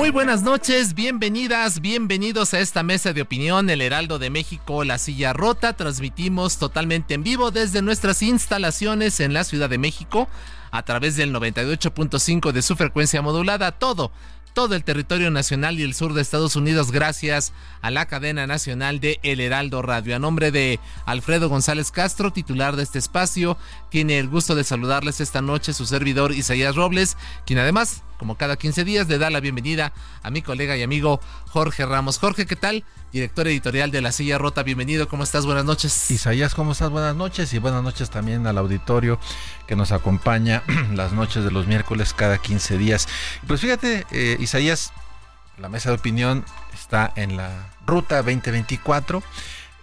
Muy buenas noches, bienvenidas, bienvenidos a esta mesa de opinión, el Heraldo de México, La Silla Rota. Transmitimos totalmente en vivo desde nuestras instalaciones en la Ciudad de México a través del 98.5 de su frecuencia modulada. Todo, todo el territorio nacional y el sur de Estados Unidos gracias a la cadena nacional de El Heraldo Radio. A nombre de Alfredo González Castro, titular de este espacio, tiene el gusto de saludarles esta noche su servidor Isaías Robles, quien además como cada 15 días, le da la bienvenida a mi colega y amigo Jorge Ramos. Jorge, ¿qué tal? Director editorial de La Silla Rota, bienvenido, ¿cómo estás? Buenas noches. Isaías, ¿cómo estás? Buenas noches y buenas noches también al auditorio que nos acompaña las noches de los miércoles cada 15 días. Pues fíjate, eh, Isaías, la mesa de opinión está en la ruta 2024.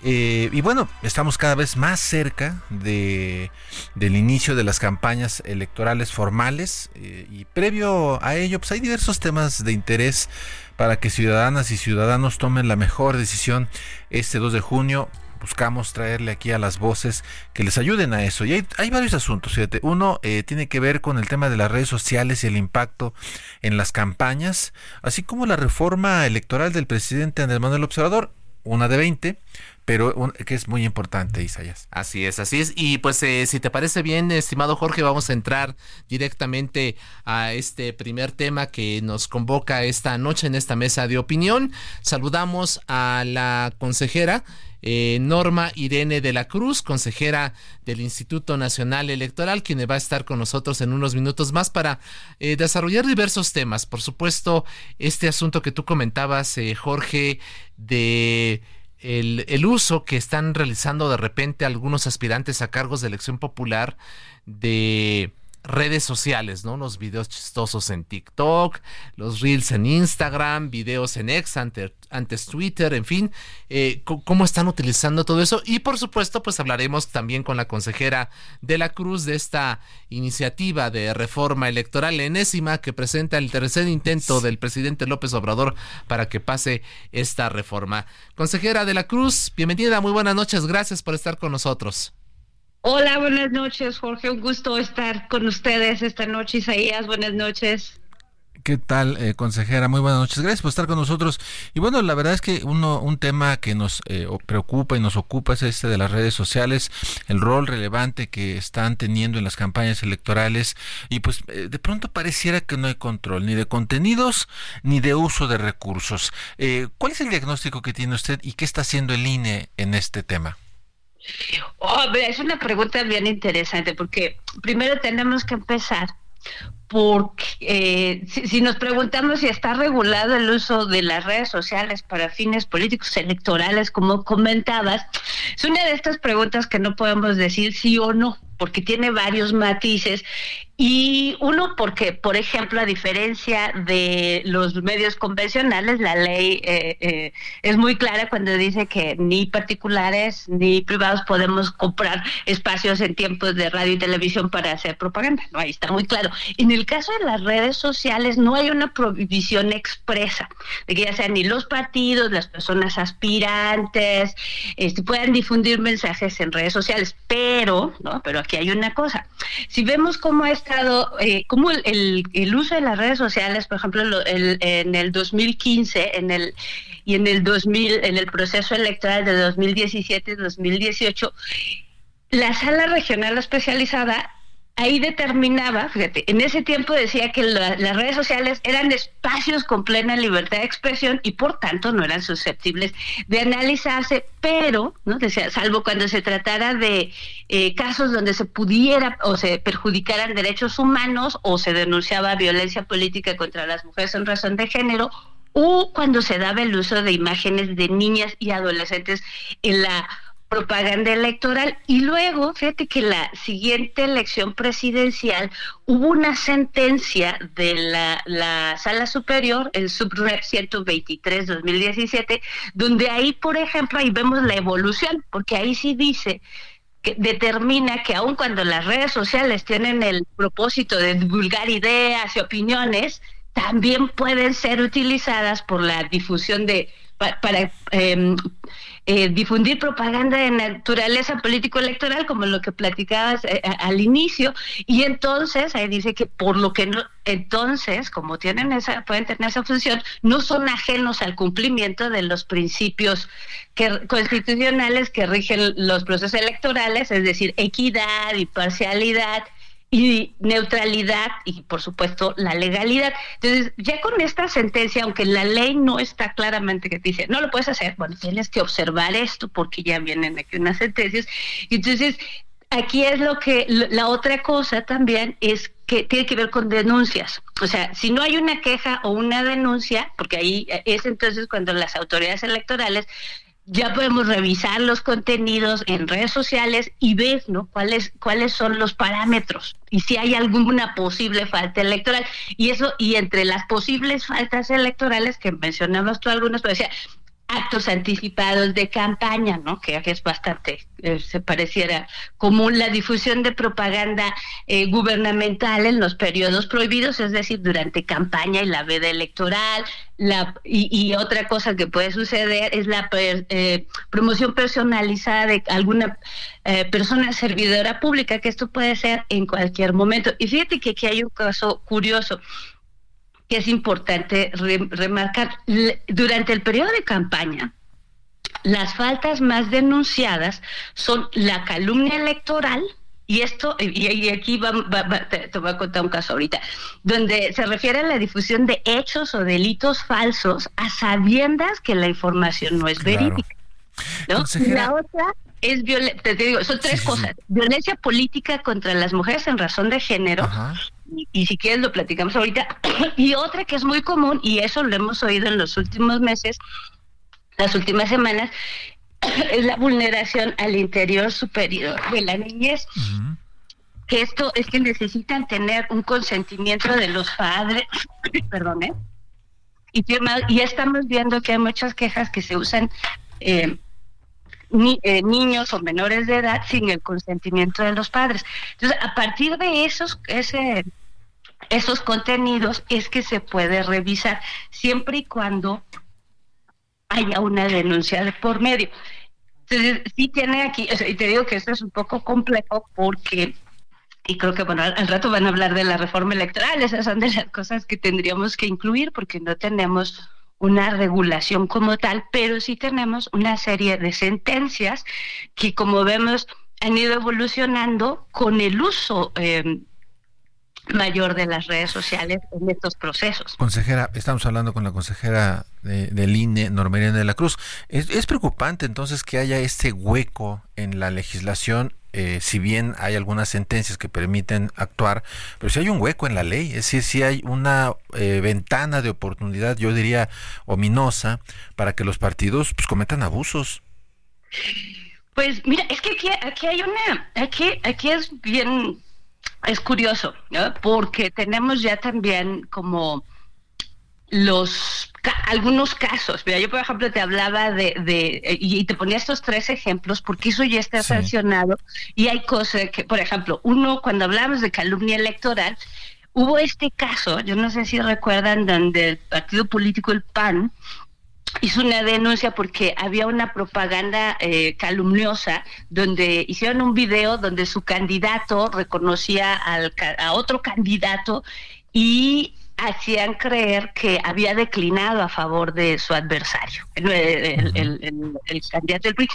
Eh, y bueno, estamos cada vez más cerca de, del inicio de las campañas electorales formales eh, y previo a ello pues hay diversos temas de interés para que ciudadanas y ciudadanos tomen la mejor decisión este 2 de junio. Buscamos traerle aquí a las voces que les ayuden a eso. Y hay, varios asuntos. Fíjate. Uno eh, tiene que ver con el tema de las redes sociales y el impacto en las campañas, así como la reforma electoral del presidente Andrés Manuel Observador, una de 20 pero que es muy importante, Isaías. Así es, así es. Y pues eh, si te parece bien, estimado Jorge, vamos a entrar directamente a este primer tema que nos convoca esta noche en esta mesa de opinión. Saludamos a la consejera. Eh, Norma Irene de la Cruz, consejera del Instituto Nacional Electoral, quien va a estar con nosotros en unos minutos más para eh, desarrollar diversos temas. Por supuesto, este asunto que tú comentabas, Jorge, de el, uso que están realizando de repente algunos aspirantes a cargos de elección popular de redes sociales, ¿no? Los videos chistosos en TikTok, los reels en Instagram, videos en X, antes, Twitter, en fin, eh, cómo están utilizando todo eso. Y por supuesto, pues hablaremos también con la consejera de la Cruz de esta iniciativa de reforma electoral enésima que presenta el tercer intento del presidente López Obrador para que pase esta reforma. Consejera de la Cruz, bienvenida, muy buenas noches, gracias por estar con nosotros. Hola, buenas noches, Jorge. Un gusto estar con ustedes esta noche, Isaías. Buenas noches. ¿Qué tal, eh, consejera? Muy buenas noches. Gracias por estar con nosotros. Y bueno, la verdad es que uno, un tema que nos eh, preocupa y nos ocupa es este de las redes sociales, el rol relevante que están teniendo en las campañas electorales. Y pues eh, de pronto pareciera que no hay control ni de contenidos ni de uso de recursos. ¿Cuál es el diagnóstico que tiene usted y qué está haciendo el INE en este tema? Oh, es una pregunta bien interesante porque primero tenemos que empezar porque eh, si, nos preguntamos si está regulado el uso de las redes sociales para fines políticos electorales, como comentabas, es una de estas preguntas que no podemos decir sí o no, porque tiene varios matices y uno, porque, por ejemplo, a diferencia de los medios convencionales, la ley eh, eh, es muy clara cuando dice que ni particulares ni privados podemos comprar espacios en tiempos de radio y televisión para hacer propaganda. No, ahí está muy claro. En el caso de las redes sociales, no hay una prohibición expresa de que ya sean ni los partidos, las personas aspirantes, este, puedan difundir mensajes en redes sociales. Pero, ¿no? Pero aquí hay una cosa. Si vemos cómo es eh, como el, el, uso de las redes sociales, por ejemplo, en el 2015, en el y en el 2000, en el proceso electoral de 2017-2018, la sala regional especializada ahí determinaba, fíjate, en ese tiempo decía que las redes sociales eran espacios con plena libertad de expresión y por tanto no eran susceptibles de analizarse, pero, ¿no? Decía, salvo cuando se tratara de eh, casos donde se pudiera o se perjudicaran derechos humanos o se denunciaba violencia política contra las mujeres en razón de género o cuando se daba el uso de imágenes de niñas y adolescentes en la propaganda electoral. Y luego, fíjate que la siguiente elección presidencial hubo una sentencia de la, la Sala Superior, el Subrep 123-2017, donde ahí, por ejemplo, ahí vemos la evolución, porque ahí sí dice que determina que aun cuando las redes sociales tienen el propósito de divulgar ideas y opiniones, también pueden ser utilizadas por la difusión de para, em, difundir propaganda de naturaleza político-electoral, como lo que platicabas eh, al inicio, y entonces ahí dice que por lo que no, entonces, como tienen esa, pueden tener esa función, no son ajenos al cumplimiento de los principios que, constitucionales que rigen los procesos electorales, es decir, equidad, imparcialidad, y neutralidad y por supuesto la legalidad. Entonces, ya con esta sentencia, aunque la ley no está claramente que te dice, no lo puedes hacer, bueno, tienes que observar esto porque ya vienen aquí unas sentencias. Entonces, aquí es lo que, la otra cosa también es que tiene que ver con denuncias. O sea, si no hay una queja o una denuncia, porque ahí es entonces cuando las autoridades electorales ya podemos revisar los contenidos en redes sociales y ver ¿no? cuáles cuáles son los parámetros y si hay alguna posible falta electoral y eso y entre las posibles faltas electorales que mencionamos tú algunas pues decía actos anticipados de campaña, ¿no? Que es bastante, eh, se pareciera común la difusión de propaganda eh, gubernamental en los periodos prohibidos, es decir, durante campaña y la veda electoral. La, y, otra cosa que puede suceder es la eh, promoción personalizada de alguna persona servidora pública, que esto puede ser en cualquier momento. Y fíjate que aquí hay un caso curioso que es importante remarcar. Durante el periodo de campaña, las faltas más denunciadas son la calumnia electoral, y esto, y, aquí va, te, voy a contar un caso ahorita, donde se refiere a la difusión de hechos o delitos falsos a sabiendas que la información no es verídica. ¿no? La otra es violencia, te digo, son tres cosas. Violencia política contra las mujeres en razón de género, y, si quieres lo platicamos ahorita. y otra que es muy común, y eso lo hemos oído en los últimos meses, las últimas semanas, es la vulneración al interior superior de la niñez. Que esto es que necesitan tener un consentimiento de los padres, perdón, ¿eh? Y, y estamos viendo que hay muchas quejas que se usan eh, ni, eh, niños o menores de edad sin el consentimiento de los padres. Entonces, a partir de esos, ese, esos contenidos es que se puede revisar, siempre y cuando haya una denuncia de por medio. Entonces, sí tiene aquí, y te digo que esto es un poco complejo porque, y creo que bueno, al, rato van a hablar de la reforma electoral, esas son de las cosas que tendríamos que incluir porque no tenemos una regulación como tal, pero sí tenemos una serie de sentencias que, como vemos, han ido evolucionando con el uso eh, mayor de las redes sociales en estos procesos. Consejera, estamos hablando con la consejera de, del INE, Normería de la Cruz. Es, es, preocupante entonces que haya este hueco en la legislación, eh, si bien hay algunas sentencias que permiten actuar, pero si hay un hueco en la ley, es decir, si hay una eh, ventana de oportunidad, yo diría ominosa, para que los partidos pues, cometan abusos. Pues mira, es que aquí, aquí hay una, aquí, aquí es bien es curioso, porque tenemos ya también como los algunos casos. Mira, yo por ejemplo te hablaba de, de y te ponía estos tres ejemplos porque eso ya está sancionado y hay cosas que, por ejemplo, uno cuando hablamos de calumnia electoral, hubo este caso, yo no sé si recuerdan, donde el partido político el PAN hizo una denuncia porque había una propaganda eh, calumniosa donde hicieron un video donde su candidato reconocía al, a otro candidato y hacían creer que había declinado a favor de su adversario, el, candidato del PRI.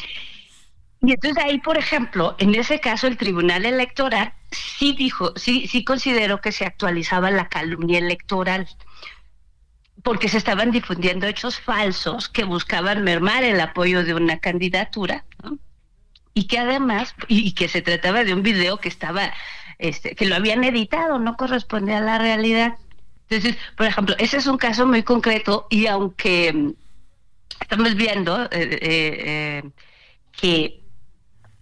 Y entonces ahí, por ejemplo, en ese caso el Tribunal Electoral sí dijo, sí, sí consideró que se actualizaba la calumnia electoral porque se estaban difundiendo hechos falsos que buscaban mermar el apoyo de una candidatura, y que además, y, que se trataba de un video que estaba, este, que lo habían editado, no correspondía a la realidad. Entonces, por ejemplo, ese es un caso muy concreto y aunque mm, estamos viendo eh, eh, eh, que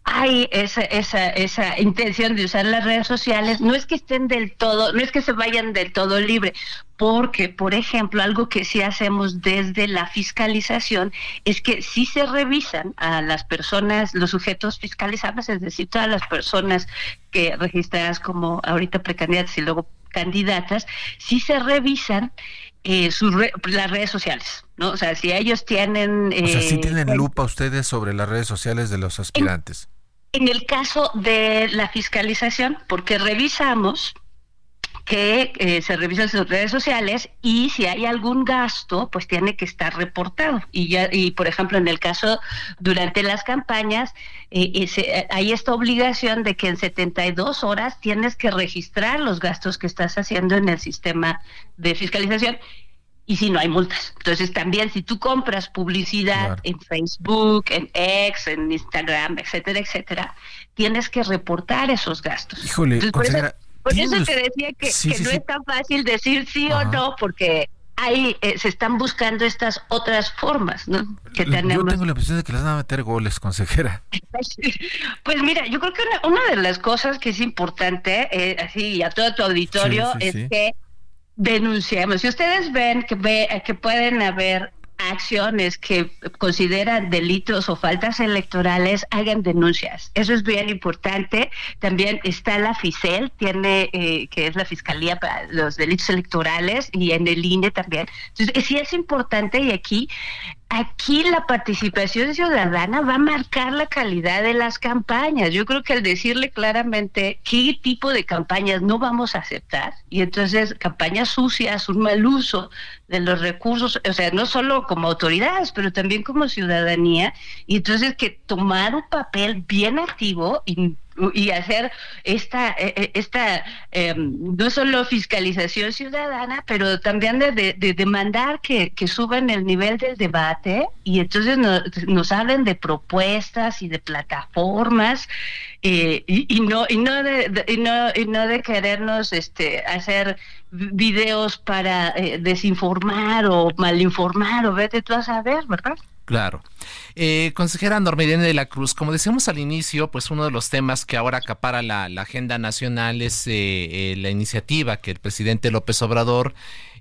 hay esa, esa, esa intención de usar las redes sociales, no es que estén del todo, no es que se vayan del todo libre, porque, por ejemplo, algo que sí hacemos desde la fiscalización es que sí se revisan a las personas, los sujetos fiscalizados, es decir, todas las personas que registradas como ahorita precandidatas y luego candidatas, sí se revisan eh, sus las redes sociales, ¿no? O sea, si ellos tienen... o sea, sí eh, tienen lupa ustedes sobre las redes sociales de los aspirantes. En, el caso de la fiscalización, porque revisamos que eh, se revisan sus redes sociales y si hay algún gasto, pues tiene que estar reportado. Y ya, y por ejemplo, en el caso durante las campañas, hay esta obligación de que en 72 horas tienes que registrar los gastos que estás haciendo en el sistema de fiscalización y si no hay multas. Entonces también si tú compras publicidad en Facebook, en X, en Instagram, etcétera, etcétera, tienes que reportar esos gastos. Híjole, por, eso, te decía que, no es tan fácil decir sí o no, porque ahí eh, se están buscando estas otras formas, ¿no? Que tenemos. Yo tengo la impresión de que les van a meter goles, consejera. pues mira, yo creo que una, de las cosas que es importante, eh, así a todo tu auditorio, es que denunciemos. Si ustedes ven que, ve, que pueden haber acciones que consideran delitos o faltas electorales hagan denuncias. Eso es bien importante. También está la FICEL, tiene eh, que es la Fiscalía para los Delitos Electorales y en el INE también. Entonces, sí es importante y aquí aquí la participación ciudadana va a marcar la calidad de las campañas. Yo creo que al decirle claramente qué tipo de campañas no vamos a aceptar, y entonces campañas sucias, un mal uso de los recursos, o sea, no solo como autoridades, pero también como ciudadanía, y entonces que tomar un papel bien activo y y hacer esta, e, e, esta em, no solo fiscalización ciudadana, pero también de, demandar que, que, suban el nivel del debate. Y entonces nos hablen de propuestas y de plataformas eh, y, no y no de, y no y no de querernos este hacer videos para eh, desinformar o malinformar o vete tú a saber, ¿verdad? Claro. Eh, consejera Normelina de la Cruz, como decíamos al inicio, pues uno de los temas que ahora acapara la, agenda nacional es eh, eh, la iniciativa que el presidente López Obrador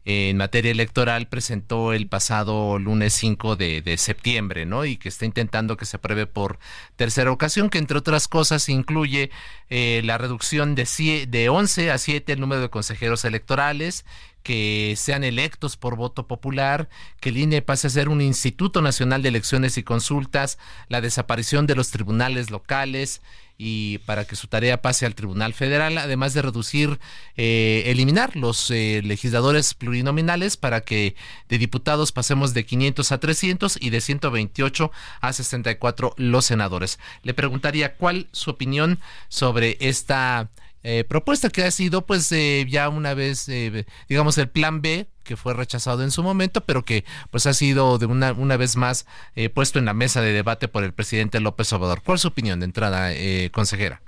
en materia electoral presentó el pasado lunes 5 de, septiembre, ¿no? Y que está intentando que se apruebe por tercera ocasión, que entre otras cosas incluye la reducción de, de 11 a 7 el número de consejeros electorales, que sean electos por voto popular, que el INE pase a ser un Instituto Nacional de Elecciones y Consultas, la desaparición de los tribunales locales y para que su tarea pase al Tribunal Federal, además de reducir, eh, eliminar los eh, legisladores plurinominales para que de diputados pasemos de 500 a 300 y de 128 a 64 los senadores. Le preguntaría cuál su opinión sobre esta eh, propuesta que ha sido pues eh, ya una vez eh, digamos el plan B que fue rechazado en su momento pero que pues ha sido de una, una vez más puesto en la mesa de debate por el presidente López Obrador. ¿Cuál es su opinión de entrada, consejera?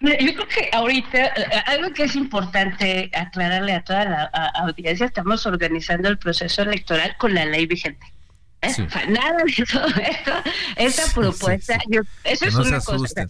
Yo creo que ahorita algo que es importante aclararle a toda la audiencia, estamos organizando el proceso electoral con la ley vigente. Nada de todo esto, esta propuesta, eso es una cosa.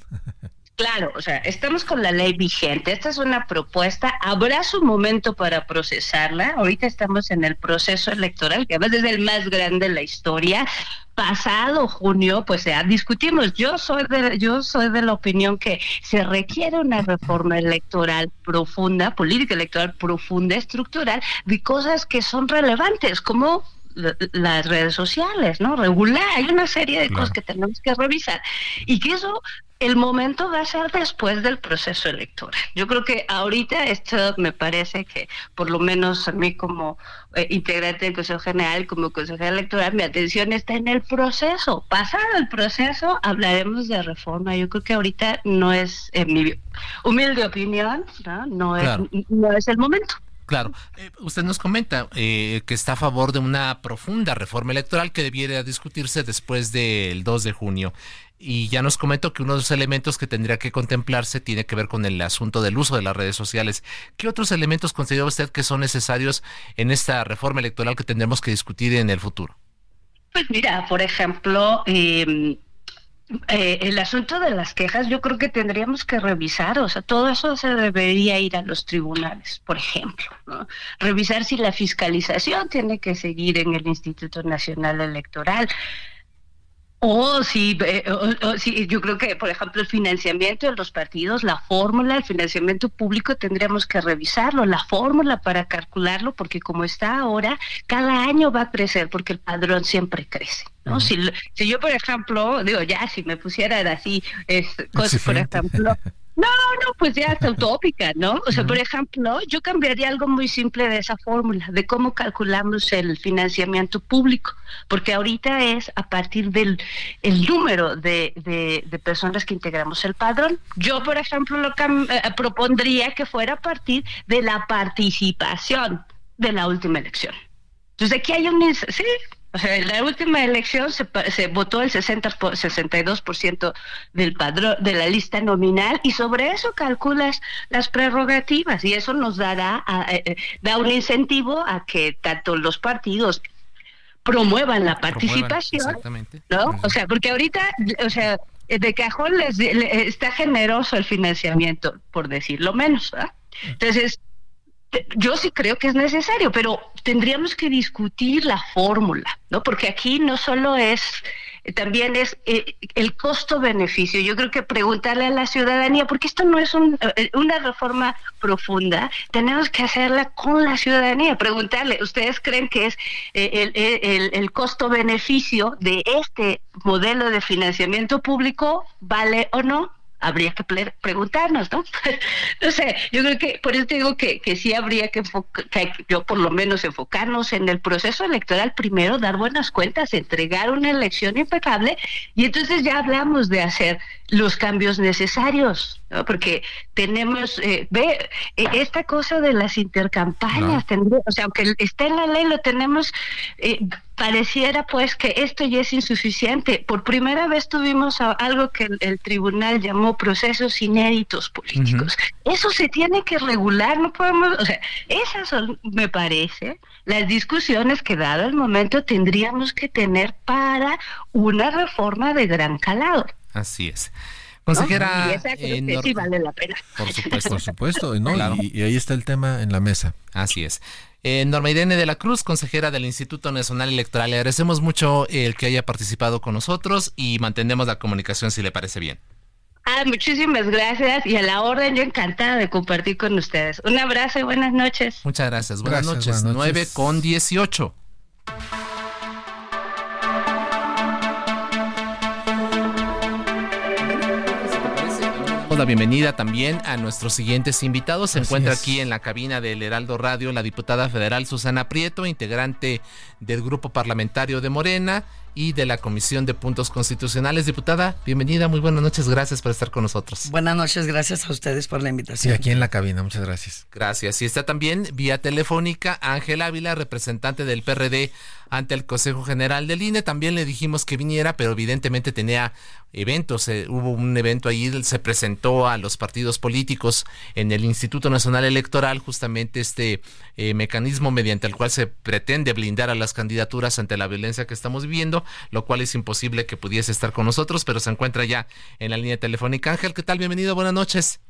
Claro, o sea, estamos con la ley vigente. Esta es una propuesta. Habrá su momento para procesarla. Ahorita estamos en el proceso electoral, que además es el más grande de la historia. Pasado junio, pues ya discutimos. Yo soy de, yo soy de la opinión que se requiere una reforma electoral profunda, política electoral profunda, estructural, de cosas que son relevantes, como las redes sociales, ¿no? Regular, hay una serie de cosas que tenemos que revisar y que eso el momento va a ser después del proceso electoral. Yo creo que ahorita esto me parece que, por lo menos a mí como eh, integrante del Consejo General, como consejera electoral, mi atención está en el proceso. Pasado el proceso, hablaremos de reforma. Yo creo que ahorita no es, en mi humilde opinión, no, no, es, no es el momento. Claro, eh, usted nos comenta eh, que está a favor de una profunda reforma electoral que debiera discutirse después del 2 de junio. Y ya nos comentó que uno de los elementos que tendría que contemplarse tiene que ver con el asunto del uso de las redes sociales. ¿Qué otros elementos considera usted que son necesarios en esta reforma electoral que tendremos que discutir en el futuro? Pues mira, por ejemplo, em, eh, el asunto de las quejas, yo creo que tendríamos que revisar, o sea, todo eso se debería ir a los tribunales, por ejemplo, revisar si la fiscalización tiene que seguir en el Instituto Nacional Electoral. O si, eh, yo creo que, por ejemplo, el financiamiento de los partidos, la fórmula, el financiamiento público, tendríamos que revisarlo, la fórmula para calcularlo, porque como está ahora, cada año va a crecer, porque el padrón siempre crece. ¿no? si, si, yo, por ejemplo, digo, ya, si me pusieran así, es, cosas, por ejemplo, No, no, pues ya está utópica, ¿no? O sea, por ejemplo, yo cambiaría algo muy simple de esa fórmula, de cómo calculamos el financiamiento público, porque ahorita es a partir del el número de, de, personas que integramos el padrón. Yo, por ejemplo, lo eh, propondría que fuera a partir de la participación de la última elección. Entonces, aquí hay un... Sí, o sea, en la última elección se, se votó el 60, 62% del padrón, de la lista nominal y sobre eso calculas las prerrogativas y eso nos dará, eh, eh, da un incentivo a que tanto los partidos promuevan la participación, ¿no? O sea, porque ahorita, o sea, de cajón les, está generoso el financiamiento, por decirlo menos, ¿verdad? Entonces, yo sí creo que es necesario, pero tendríamos que discutir la fórmula, ¿no? Porque aquí no solo es, también es eh, el costo-beneficio. Yo creo que preguntarle a la ciudadanía, porque esto no es eh, una reforma profunda, tenemos que hacerla con la ciudadanía, preguntarle, ¿ustedes creen que es eh, el, el costo-beneficio de este modelo de financiamiento público vale o no? Habría que preguntarnos, ¿no? no sé, yo creo que por eso te digo que, que sí habría que, que, yo por lo menos enfocarnos en el proceso electoral primero, dar buenas cuentas, entregar una elección impecable y entonces ya hablamos de hacer los cambios necesarios, ¿no? porque tenemos, eh, ve, e, esta cosa de las intercampañas, o sea, aunque esté en la ley, lo tenemos, eh, pareciera pues que esto ya es insuficiente. Por primera vez tuvimos algo que el, tribunal llamó procesos inéditos políticos. Eso se tiene que regular, no podemos, o sea, esas son, me parece, las discusiones que dado el momento tendríamos que tener para una reforma de gran calado. Así es. Consejera. Y sí vale la pena. Por supuesto, por supuesto. Y, ahí está el tema en la mesa. Así es. Eh, Norma Irene de la Cruz, consejera del Instituto Nacional Electoral. Le agradecemos mucho el que haya participado con nosotros y mantenemos la comunicación si le parece bien. Ah, muchísimas gracias y a la orden, yo encantada de compartir con ustedes. Un abrazo y buenas noches. Muchas gracias. Buenas, noches. Buenas noches. 9 con 18. La bienvenida también a nuestros siguientes invitados. Se encuentra aquí en la cabina del Heraldo Radio la diputada federal Susana Prieto, integrante del grupo parlamentario de Morena y de la Comisión de Puntos Constitucionales. Diputada, bienvenida, muy buenas noches, gracias por estar con nosotros. Buenas noches, gracias a ustedes por la invitación. Sí, aquí en la cabina, muchas gracias. Gracias. Y está también vía telefónica Ángel Ávila, representante del PRD ante el Consejo General del INE. También le dijimos que viniera, pero evidentemente tenía eventos. Eh, hubo un evento ahí, se presentó a los partidos políticos en el Instituto Nacional Electoral, justamente este eh, mecanismo mediante el cual se pretende blindar a las candidaturas ante la violencia que estamos viviendo, lo cual es imposible que pudiese estar con nosotros, pero se encuentra ya en la línea telefónica. Ángel, ¿qué tal? Bienvenido, buenas noches.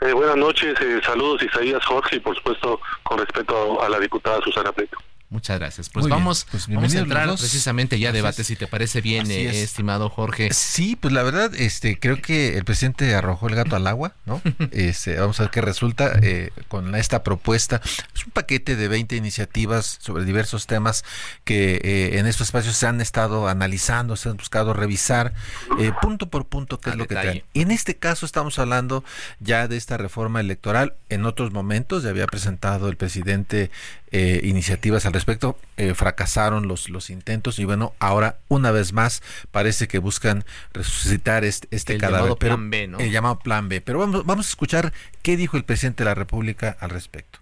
Eh, buenas noches, saludos Isaías Jorge y por supuesto con respeto a, la diputada Susana Prieto. Muchas gracias. Pues vamos, pues vamos a entrar precisamente ya a debate, si te parece bien, eh, estimado Jorge. Sí, pues la verdad, este, creo que el presidente arrojó el gato al agua, ¿no? este, vamos a ver qué resulta eh, con esta propuesta. Es un paquete de 20 iniciativas sobre diversos temas que eh, en estos espacios se han estado analizando, se han buscado revisar punto por punto qué es lo que traen. Y en este caso estamos hablando ya de esta reforma electoral. En otros momentos ya había presentado el presidente eh, iniciativas al respecto. Eh, fracasaron los, los intentos y bueno, ahora una vez más parece que buscan resucitar este, este el cadáver. Llamado plan B, ¿no? El llamado plan B. Pero vamos, vamos a escuchar qué dijo el presidente de la República al respecto.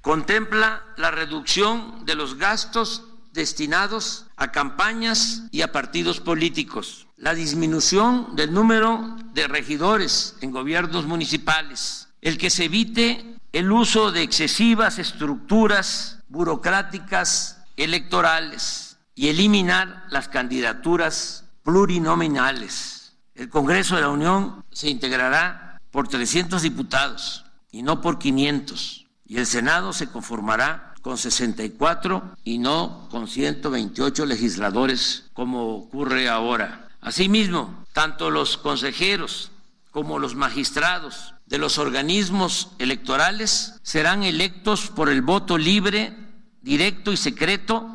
Contempla la reducción de los gastos destinados a campañas y a partidos políticos, la disminución del número de regidores en gobiernos municipales, el que se evite el uso de excesivas estructuras burocráticas electorales y eliminar las candidaturas plurinominales. El Congreso de la Unión se integrará por 300 diputados y no por 500, y el Senado se conformará con 64 y no con 128 legisladores como ocurre ahora. Asimismo, tanto los consejeros como los magistrados de los organismos electorales serán electos por el voto libre, directo y secreto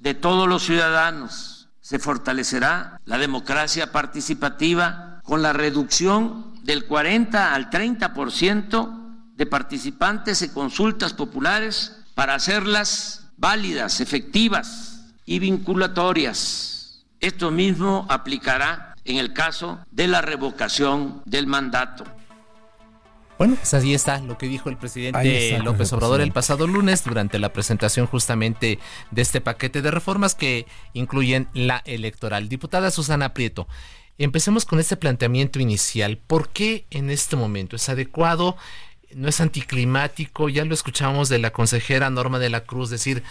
de todos los ciudadanos. Se fortalecerá la democracia participativa con la reducción del 40 al 30% de participantes en consultas populares para hacerlas válidas, efectivas y vinculatorias. Esto mismo aplicará en el caso de la revocación del mandato. Bueno, pues así está lo que dijo el presidente López Obrador el pasado lunes durante la presentación justamente de este paquete de reformas que incluyen la electoral. Diputada Susana Prieto, empecemos con este planteamiento inicial. ¿Por qué en este momento es adecuado? ¿No es anticlimático? Ya lo escuchamos de la consejera Norma de la Cruz decir,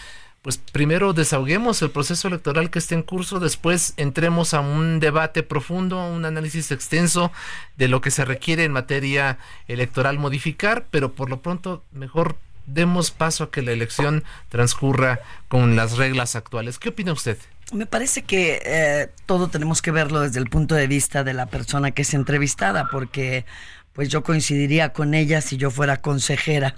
pues primero desahoguemos el proceso electoral que esté en curso, después entremos a un debate profundo, un análisis extenso de lo que se requiere en materia electoral modificar, pero por lo pronto mejor demos paso a que la elección transcurra con las reglas actuales. ¿Qué opina usted? Me parece que eh, todo tenemos que verlo desde el punto de vista de la persona que es entrevistada, porque pues yo coincidiría con ella si yo fuera consejera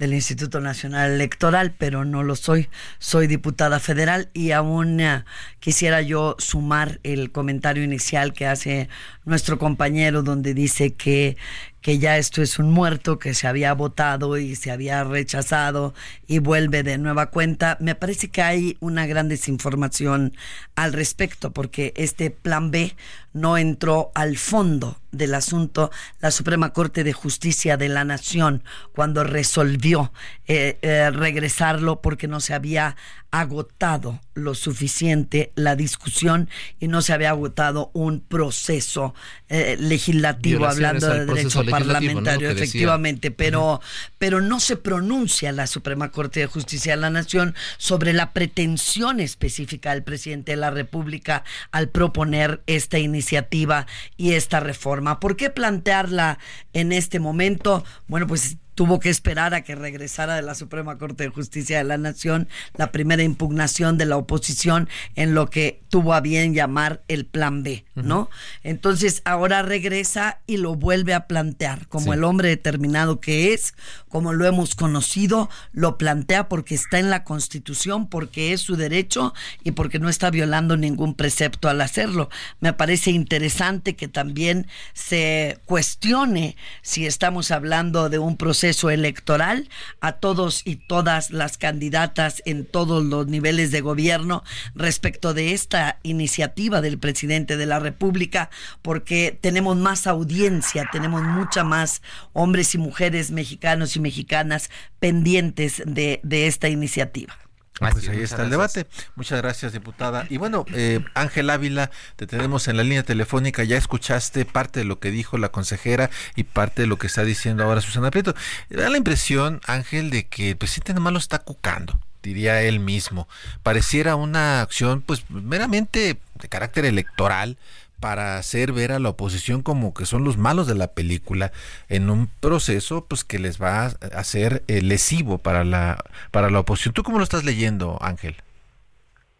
del Instituto Nacional Electoral, pero no lo soy. Soy diputada federal y aún eh, quisiera yo sumar el comentario inicial que hace nuestro compañero donde dice que que ya esto es un muerto, que se había votado y se había rechazado y vuelve de nueva cuenta. Me parece que hay una gran desinformación al respecto, porque este plan B no entró al fondo del asunto la Suprema Corte de Justicia de la Nación cuando resolvió eh, eh, regresarlo porque no se había agotado lo suficiente la discusión y no se había agotado un proceso eh, legislativo hablando de derecho parlamentario efectivamente pero pero no se pronuncia la Suprema Corte de Justicia de la Nación sobre la pretensión específica del presidente de la República al proponer esta iniciativa y esta reforma ¿por qué plantearla en este momento? bueno pues tuvo que esperar a que regresara de la Suprema Corte de Justicia de la Nación la primera impugnación de la oposición en lo que tuvo a bien llamar el Plan B, ¿no? Entonces ahora regresa y lo vuelve a plantear como el hombre determinado que es, como lo hemos conocido, lo plantea porque está en la Constitución, porque es su derecho y porque no está violando ningún precepto al hacerlo. Me parece interesante que también se cuestione si estamos hablando de un proceso electoral a todos y todas las candidatas en todos los niveles de gobierno respecto de esta iniciativa del presidente de la República, porque tenemos más audiencia, tenemos mucha más hombres y mujeres mexicanos y mexicanas pendientes de, de esta iniciativa. Pues ahí está el debate. Muchas gracias, diputada. Y bueno, eh, Ángel Ávila, te tenemos en la línea telefónica. Ya escuchaste parte de lo que dijo la consejera y parte de lo que está diciendo ahora Susana Prieto. Da la impresión, Ángel, de que el presidente nomás lo está cucando diría él mismo. Pareciera una acción pues meramente de carácter electoral para hacer ver a la oposición como que son los malos de la película en un proceso pues que les va a hacer eh, lesivo para la para la oposición. ¿Tú cómo lo estás leyendo, Ángel?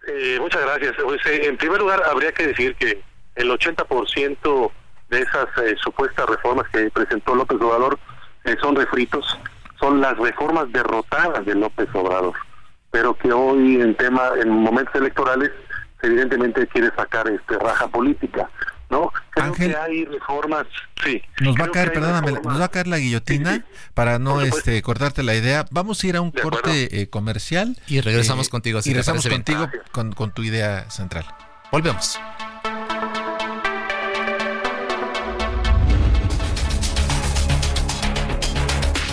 Eh, muchas gracias. Pues, eh, en primer lugar, habría que decir que el 80% de esas supuestas reformas que presentó López Obrador son refritos, son las reformas derrotadas de López Obrador, pero que hoy en tema en momentos electorales evidentemente quiere sacar este raja política, ¿no? Creo Ángel, que hay reformas, sí. Nos va a caer, perdóname, reformas- nos va a caer la guillotina Sí, sí. para no este cortarte la idea. Vamos a ir a un De corte eh, comercial Y regresamos contigo, si y regresamos contigo con, con tu idea central. Volvemos.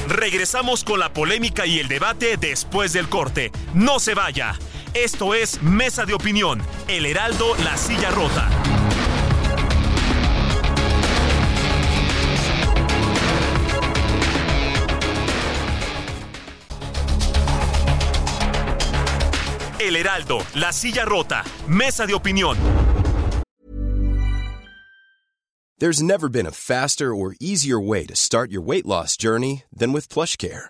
Regresamos con la polémica y el debate después del corte. No se vaya. Esto es Mesa de Opinión, El Heraldo, La Silla Rota. El Heraldo, La Silla Rota, Mesa de Opinión. There's never been a faster or easier way to start your weight loss journey than with PlushCare.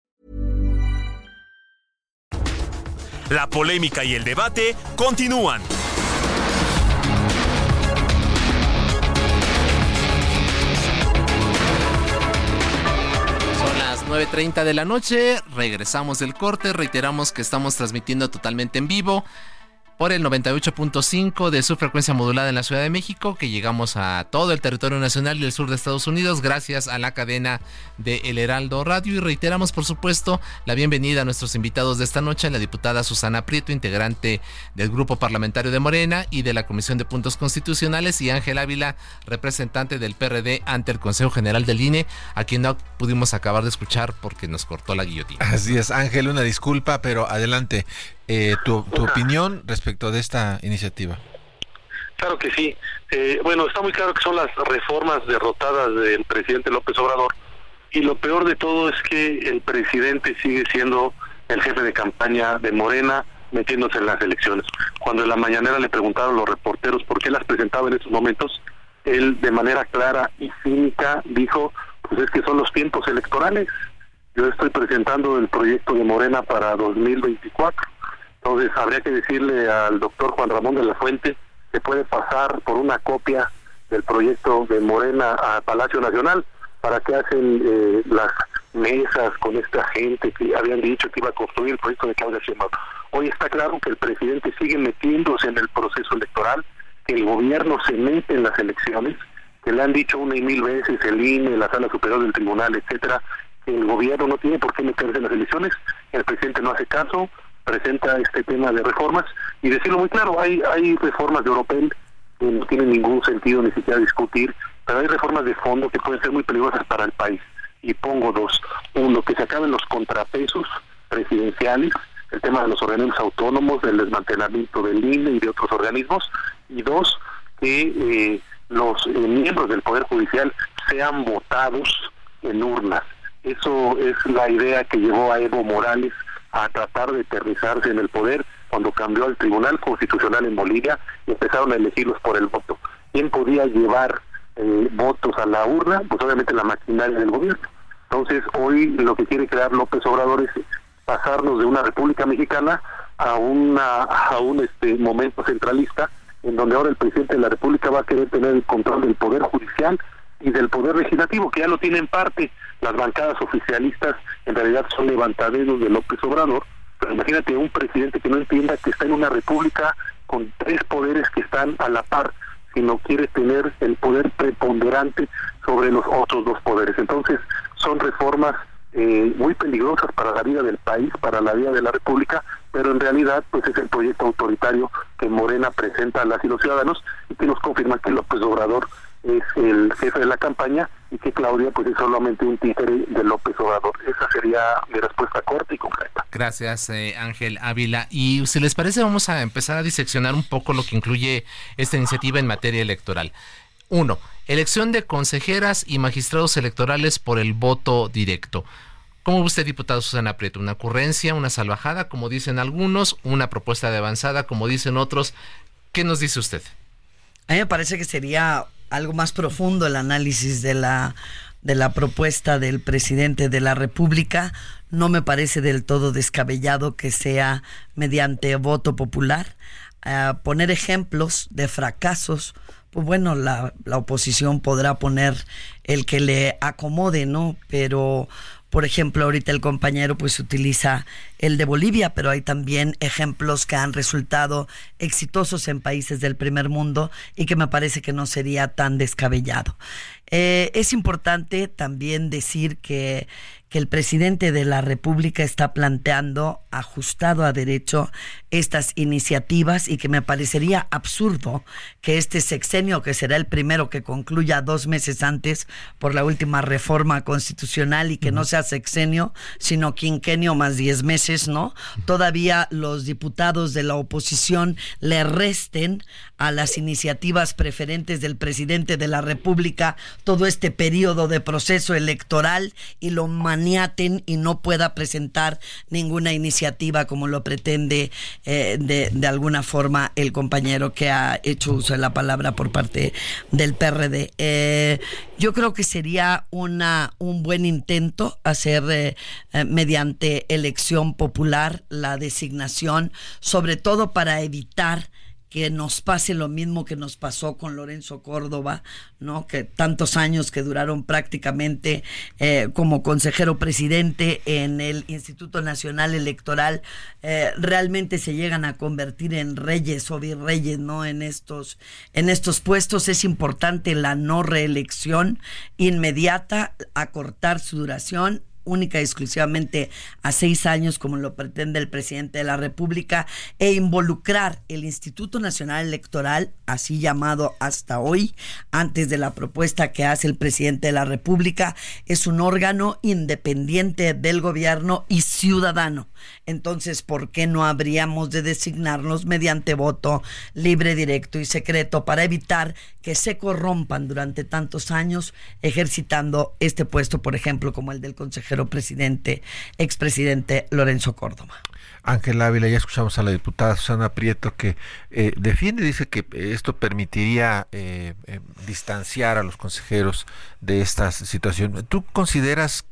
La polémica y el debate continúan. Son las 9.30 de la noche, regresamos del corte, reiteramos que estamos transmitiendo totalmente en vivo por el 98.5 de su frecuencia modulada en la Ciudad de México, que llegamos a todo el territorio nacional y el sur de Estados Unidos gracias a la cadena de El Heraldo Radio y reiteramos por supuesto la bienvenida a nuestros invitados de esta noche, la diputada Susana Prieto, integrante del grupo parlamentario de Morena y de la Comisión de Puntos Constitucionales y Ángel Ávila, representante del PRD ante el Consejo General del INE, a quien no pudimos acabar de escuchar porque nos cortó la guillotina. Así es, Ángel, una disculpa, pero adelante. Eh, tu, opinión respecto de esta iniciativa. Claro que sí. Eh, bueno, está muy claro que son las reformas derrotadas del presidente López Obrador. Y lo peor de todo es que el presidente sigue siendo el jefe de campaña de Morena, metiéndose en las elecciones. Cuando en la mañanera le preguntaron los reporteros por qué las presentaba en estos momentos, él de manera clara y cínica dijo, pues es que son los tiempos electorales. Yo estoy presentando el proyecto de Morena para 2024. Entonces habría que decirle al doctor Juan Ramón de la Fuente que puede pasar por una copia del proyecto de Morena a Palacio Nacional para que hacen eh, las mesas con esta gente que habían dicho que iba a construir el proyecto de Claudia Sheinbaum. Hoy está claro que el presidente sigue metiéndose en el proceso electoral, que el gobierno se mete en las elecciones, que le han dicho una y mil veces el INE, la Sala Superior del Tribunal, etcétera, que el gobierno no tiene por qué meterse en las elecciones, el presidente no hace caso, presenta este tema de reformas y decirlo muy claro, hay hay reformas de Europel que no tienen ningún sentido ni siquiera discutir, pero hay reformas de fondo que pueden ser muy peligrosas para el país. Y pongo dos. Uno, que se acaben los contrapesos presidenciales, el tema de los organismos autónomos, del desmantelamiento del INE y de otros organismos. Y dos, que eh, los eh, miembros del Poder Judicial sean votados en urnas. Eso es la idea que llevó a Evo Morales a tratar de eternizarse en el poder cuando cambió al Tribunal Constitucional en Bolivia y empezaron a elegirlos por el voto. ¿Quién podía llevar eh, votos a la urna? Pues obviamente la maquinaria del gobierno. Entonces hoy lo que quiere crear López Obrador es pasarnos de una República Mexicana a una a un este momento centralista en donde ahora el presidente de la República va a querer tener el control del poder judicial y del poder legislativo que ya lo tiene en parte las bancadas oficialistas en realidad son levantaderos de López Obrador pero imagínate un presidente que no entienda que está en una república con tres poderes que están a la par sino quiere tener el poder preponderante sobre los otros dos poderes. Entonces son reformas eh, muy peligrosas para la vida del país, para la vida de la República, pero en realidad pues es el proyecto autoritario que Morena presenta a las y los ciudadanos y que nos confirma que López Obrador es el jefe de la campaña y que Claudia pues es solamente un títere de López Obrador. Esa sería mi respuesta corta y concreta. Gracias, eh, Ángel Ávila. Y si les parece, vamos a empezar a diseccionar un poco lo que incluye esta iniciativa en materia electoral. Uno, elección de consejeras y magistrados electorales por el voto directo. ¿Cómo ve usted, diputado Susana Prieto? ¿Una ocurrencia, una salvajada, como dicen algunos, una propuesta de avanzada, como dicen otros? ¿Qué nos dice usted? A mí me parece que sería algo más profundo el análisis de la, de la propuesta del presidente de la República. No me parece del todo descabellado que sea mediante voto popular. poner ejemplos de fracasos, pues bueno, la, la oposición podrá poner el que le acomode, ¿no? Pero por ejemplo, ahorita el compañero pues utiliza el de Bolivia, pero hay también ejemplos que han resultado exitosos en países del primer mundo y que me parece que no sería tan descabellado. Eh, es importante también decir que que el presidente de la República está planteando, ajustado a derecho, estas iniciativas y que me parecería absurdo que este sexenio, que será el primero que concluya dos meses antes por la última reforma constitucional y que no sea sexenio, sino quinquenio más diez meses, ¿no? Todavía los diputados de la oposición le resten a las iniciativas preferentes del presidente de la República todo este periodo de proceso electoral y lo maniaten y no pueda presentar ninguna iniciativa como lo pretende eh, de, alguna forma el compañero que ha hecho uso de la palabra por parte del PRD. Eh, yo creo que sería una, un buen intento hacer eh, mediante elección popular la designación, sobre todo para evitar que nos pase lo mismo que nos pasó con Lorenzo Córdoba, ¿no? Que tantos años que duraron prácticamente eh, como consejero presidente en el Instituto Nacional Electoral, eh, realmente se llegan a convertir en reyes o virreyes, ¿no? En estos, en estos puestos es importante la no reelección inmediata, acortar su duración única y exclusivamente a seis años, como lo pretende el presidente de la República, e involucrar el Instituto Nacional Electoral, así llamado hasta hoy, antes de la propuesta que hace el presidente de la República, es un órgano independiente del gobierno y ciudadano. Entonces, ¿por qué no habríamos de designarnos mediante voto libre, directo y secreto para evitar que se corrompan durante tantos años ejercitando este puesto, por ejemplo, como el del consejero presidente, expresidente Lorenzo Córdoba? Ángel Ávila, ya escuchamos a la diputada Susana Prieto que eh, defiende, dice que esto permitiría eh, eh, distanciar a los consejeros de esta situación. ¿Tú consideras,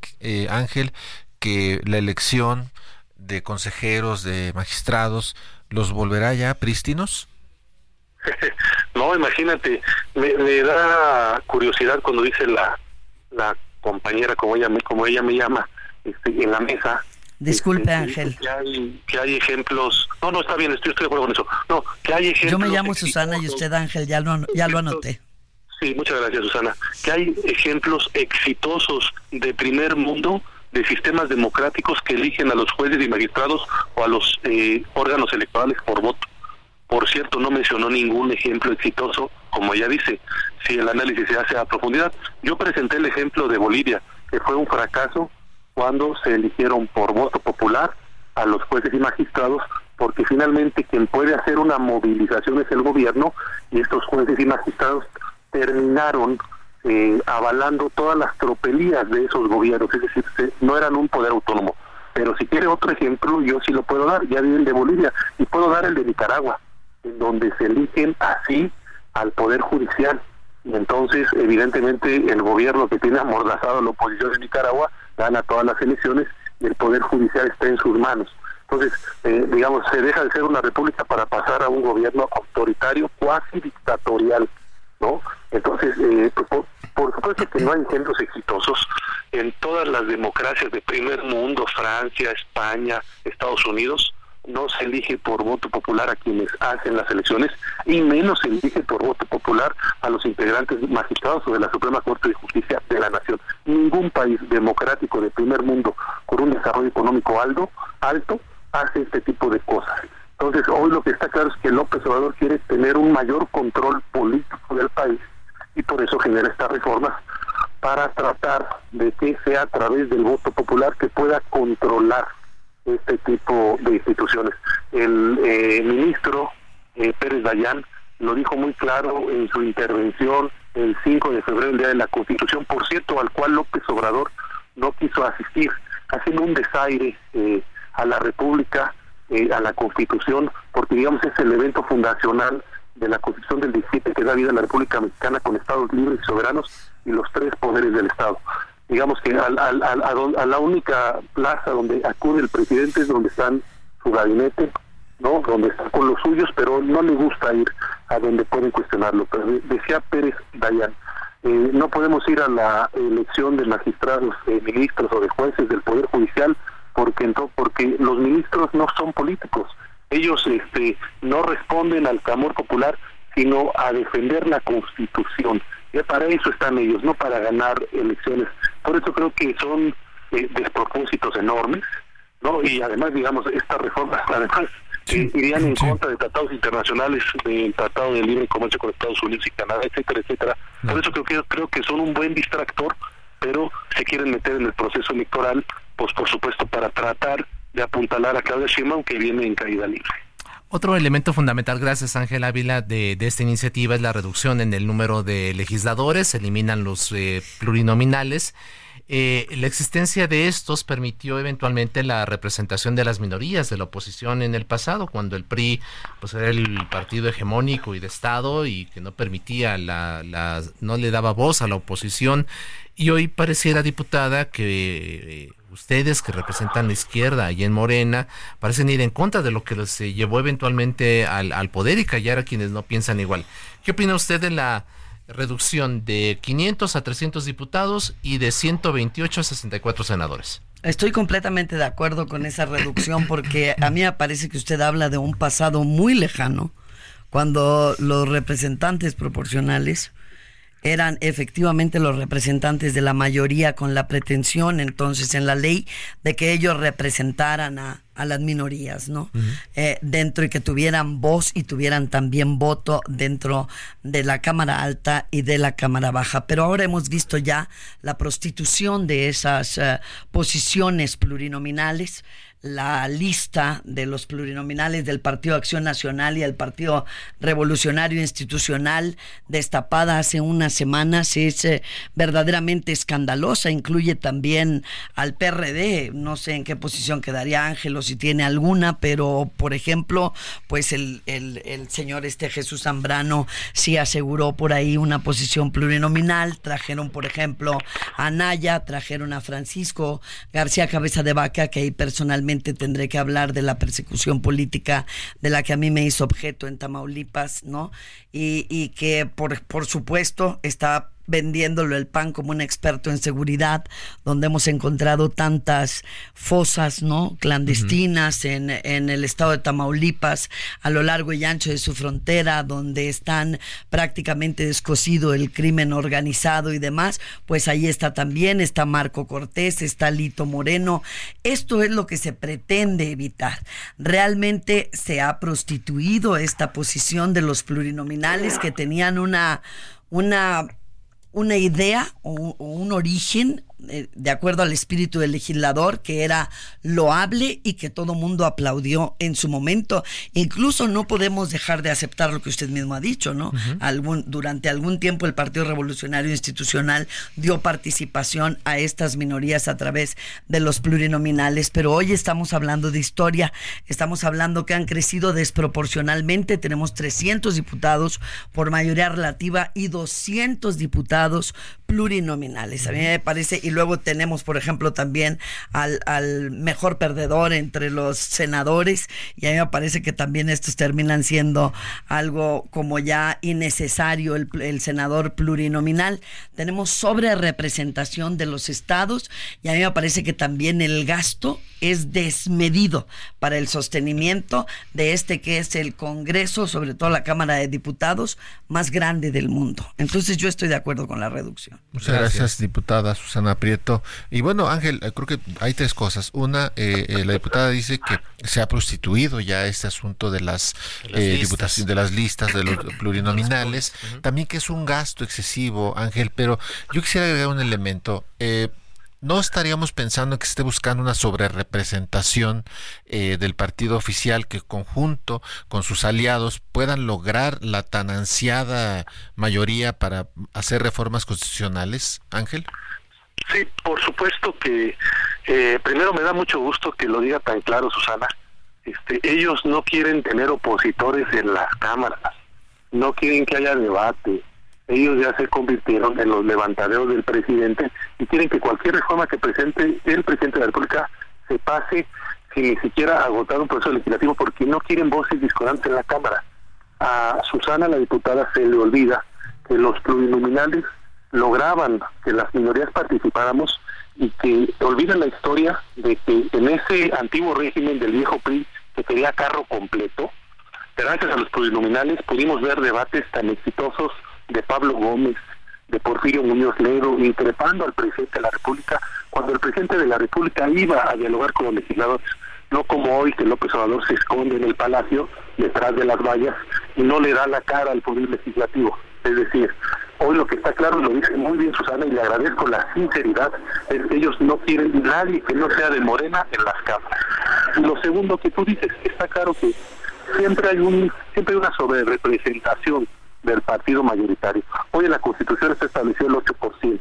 Ángel, que la elección de consejeros, de magistrados, los volverá ya prístinos? no, imagínate, me, da curiosidad cuando dice la, la compañera, como ella, me, como ella me llama, este, en la mesa. Disculpe, este, Ángel. Que hay, que hay ejemplos. No, no, está bien, estoy, estoy de acuerdo con eso. No, que hay ejemplos. Yo me llamo Susana y usted, Ángel, ya lo, ya lo anoté. Sí, muchas gracias, Susana. Que hay ejemplos exitosos de primer mundo de sistemas democráticos que eligen a los jueces y magistrados o a los eh, órganos electorales por voto. Por cierto, no mencionó ningún ejemplo exitoso, como ella dice, si el análisis se hace a profundidad. Yo presenté el ejemplo de Bolivia, que fue un fracaso cuando se eligieron por voto popular a los jueces y magistrados, porque finalmente quien puede hacer una movilización es el gobierno y estos jueces y magistrados terminaron eh, avalando todas las tropelías de esos gobiernos, es decir, no eran un poder autónomo. Pero si quiere otro ejemplo, yo sí lo puedo dar, ya vi el de Bolivia, y puedo dar el de Nicaragua, en donde se eligen así al Poder Judicial. Y entonces, evidentemente, el gobierno que tiene amordazado a la oposición de Nicaragua gana todas las elecciones y el Poder Judicial está en sus manos. Entonces, eh, digamos, se deja de ser una república para pasar a un gobierno autoritario, cuasi dictatorial. ¿no? Entonces, eh, por, por, supuesto que no hay ejemplos exitosos en todas las democracias de primer mundo, Francia, España, Estados Unidos, no se elige por voto popular a quienes hacen las elecciones y menos se elige por voto popular a los integrantes magistrados de la Suprema Corte de Justicia de la Nación. Ningún país democrático de primer mundo con un desarrollo económico alto, alto hace este tipo de cosas. Entonces, hoy lo que está claro es que López Obrador quiere tener un mayor control político del país y por eso genera estas reformas para tratar de que sea a través del voto popular que pueda controlar este tipo de instituciones. El eh, ministro eh, Pérez Dayán lo dijo muy claro en su intervención el 5 de febrero, el día de la Constitución, por cierto, al cual López Obrador no quiso asistir, haciendo un desaire eh, a la República, a la Constitución, porque digamos es el evento fundacional de la Constitución del 17 que da vida a la República Mexicana con estados libres y soberanos y los tres poderes del Estado. Digamos que a, la única plaza donde acude el presidente es donde están su gabinete, ¿no? Donde está con los suyos, pero no le gusta ir a donde pueden cuestionarlo. Pero decía Pérez Dayan, eh, no podemos ir a la elección de magistrados, ministros o de jueces del Poder Judicial porque, porque los ministros no son políticos. Ellos este, no responden al clamor popular, sino a defender la Constitución. Y para eso están ellos, no para ganar elecciones. Por eso creo que son eh, despropósitos enormes, ¿no? Y además, digamos, estas reformas, además, eh, irían en contra de tratados internacionales, del Tratado de Libre Comercio con Estados Unidos y Canadá, etcétera, etcétera. Por eso creo que, creo que son un buen distractor, pero se quieren meter en el proceso electoral, pues por supuesto para tratar de apuntalar a Claudia Sheinbaum que viene en caída libre. Otro elemento fundamental, gracias Ángel Ávila, de, esta iniciativa es la reducción en el número de legisladores, se eliminan los eh, plurinominales. Eh, la existencia de estos permitió eventualmente la representación de las minorías de la oposición en el pasado, cuando el PRI pues, era el partido hegemónico y de Estado y que no permitía la, la no le daba voz a la oposición. Y hoy pareciera, diputada, que eh, ustedes que representan la izquierda y en Morena parecen ir en contra de lo que se llevó eventualmente al, al poder y callar a quienes no piensan igual. ¿Qué opina usted de la reducción de 500 a 300 diputados y de 128 a 64 senadores? Estoy completamente de acuerdo con esa reducción porque a mí me parece que usted habla de un pasado muy lejano, cuando los representantes proporcionales eran efectivamente los representantes de la mayoría con la pretensión entonces en la ley de que ellos representaran a, las minorías, ¿no? Eh, dentro y que tuvieran voz y tuvieran también voto dentro de la Cámara Alta y de la Cámara Baja. Pero ahora hemos visto ya la prostitución de esas eh, posiciones plurinominales la lista de los plurinominales del Partido Acción Nacional y el Partido Revolucionario Institucional destapada hace unas semanas es eh, verdaderamente escandalosa. Incluye también al PRD. No sé en qué posición quedaría Ángel o si tiene alguna, pero por ejemplo, pues el, el, el señor este Jesús Zambrano sí aseguró por ahí una posición plurinominal. Trajeron, por ejemplo, a Naya, trajeron a Francisco García Cabeza de Vaca, que ahí personalmente tendré que hablar de la persecución política de la que a mí me hizo objeto en Tamaulipas, ¿no? Y, y que por, por supuesto está vendiéndolo el pan como un experto en seguridad, donde hemos encontrado tantas fosas no clandestinas en, en, el estado de Tamaulipas, a lo largo y ancho de su frontera, donde están prácticamente descosido el crimen organizado y demás, pues ahí está también, está Marco Cortés, está Lito Moreno. Esto es lo que se pretende evitar. Realmente se ha prostituido esta posición de los plurinominales que tenían una una una idea o, un origen eh, de acuerdo al espíritu del legislador, que era loable y que todo mundo aplaudió en su momento. Incluso no podemos dejar de aceptar lo que usted mismo ha dicho, ¿no? algún, durante algún tiempo el Partido Revolucionario Institucional dio participación a estas minorías a través de los plurinominales, pero hoy estamos hablando de historia, estamos hablando que han crecido desproporcionalmente, tenemos 300 diputados por mayoría relativa y 200 diputados plurinominales. A mí me parece, y luego tenemos, por ejemplo, también al, al mejor perdedor entre los senadores, y a mí me parece que también estos terminan siendo algo como ya innecesario, el, el senador plurinominal. Tenemos sobre representación de los estados, y a mí me parece que también el gasto es desmedido para el sostenimiento de este que es el Congreso, sobre todo la Cámara de Diputados, más grande del mundo. Entonces yo estoy de acuerdo con la reducción. Muchas gracias, diputada Susana Prieto. Y bueno, Ángel, eh, creo que hay tres cosas. Una, eh, eh, la diputada dice que se ha prostituido ya este asunto de las, diputaciones, de las listas, de los plurinominales. También que es un gasto excesivo, Ángel, pero yo quisiera agregar un elemento. Eh, no estaríamos pensando que esté buscando una sobrerepresentación eh, del partido oficial que conjunto con sus aliados puedan lograr la tan ansiada mayoría para hacer reformas constitucionales, Ángel. Sí, por supuesto que eh, primero me da mucho gusto que lo diga tan claro Susana. Este, ellos no quieren tener opositores en las cámaras, no quieren que haya debate, ellos ya se convirtieron en los levantaderos del presidente y quieren que cualquier reforma que presente el presidente de la República se pase sin ni siquiera agotar un proceso legislativo porque no quieren voces discordantes en la Cámara. A Susana, la diputada, se le olvida que los plurinominales lograban que las minorías participáramos y que olvidan la historia de que en ese antiguo régimen del viejo PRI que quería carro completo, gracias a los plurinominales pudimos ver debates tan exitosos de Pablo Gómez, de Porfirio Muñoz Ledo, increpando al presidente de la República, cuando el presidente de la República iba a dialogar con los legisladores, no como hoy que López Obrador se esconde en el palacio detrás de las vallas y no le da la cara al poder legislativo. Es decir, hoy lo que está claro, lo dice muy bien Susana y le agradezco la sinceridad, es que ellos no quieren nadie que no sea de Morena en las cámaras. Y lo segundo que tú dices, está claro que siempre hay un siempre hay una sobrerepresentación del partido mayoritario. Hoy en la Constitución se estableció el 8%,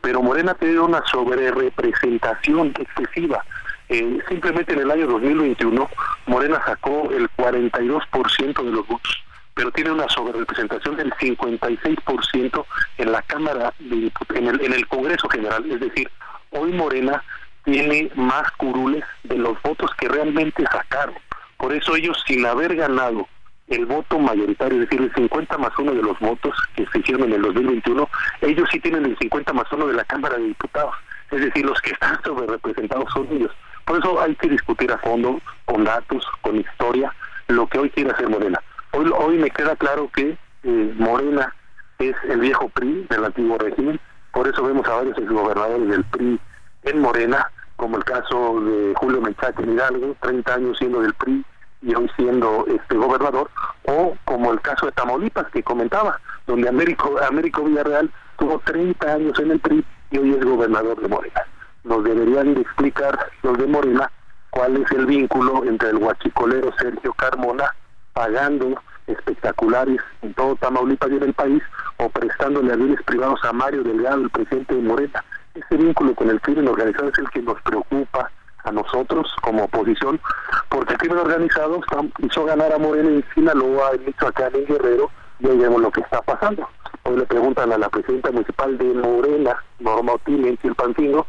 pero Morena tiene una sobrerepresentación excesiva. Eh, simplemente en el año 2021 Morena sacó el 42% de los votos, pero tiene una sobrerepresentación del 56% en la Cámara, de, en, el, en el Congreso General. Es decir, hoy Morena tiene más curules de los votos que realmente sacaron. Por eso ellos, sin haber ganado el voto mayoritario, es decir, el 50 más uno de los votos que se hicieron en el 2021, ellos sí tienen el 50 más uno de la Cámara de Diputados. Es decir, los que están sobre representados son ellos. Por eso hay que discutir a fondo, con datos, con historia, lo que hoy quiere hacer Morena. Hoy, hoy me queda claro que eh, Morena es el viejo PRI del antiguo régimen, por eso vemos a varios exgobernadores del PRI en Morena, como el caso de Julio Menchaca en Hidalgo, 30 años siendo del PRI, y hoy siendo este gobernador, o como el caso de Tamaulipas que comentaba, donde Américo, Américo Villarreal tuvo 30 años en el PRI y hoy es gobernador de Morena. Nos deberían de explicar los de Morena cuál es el vínculo entre el guachicolero Sergio Carmona pagando espectaculares en todo Tamaulipas y en el país o prestándole aviones privados a Mario Delgado, el presidente de Morena. Ese vínculo con el crimen organizado es el que nos preocupa, a nosotros como oposición, porque el crimen organizado hizo ganar a Morena en Sinaloa, en Michoacán, en Guerrero, y hoy vemos lo que está pasando. Hoy le preguntan a la presidenta municipal de Morena, Norma Otil, en Chilpancingo,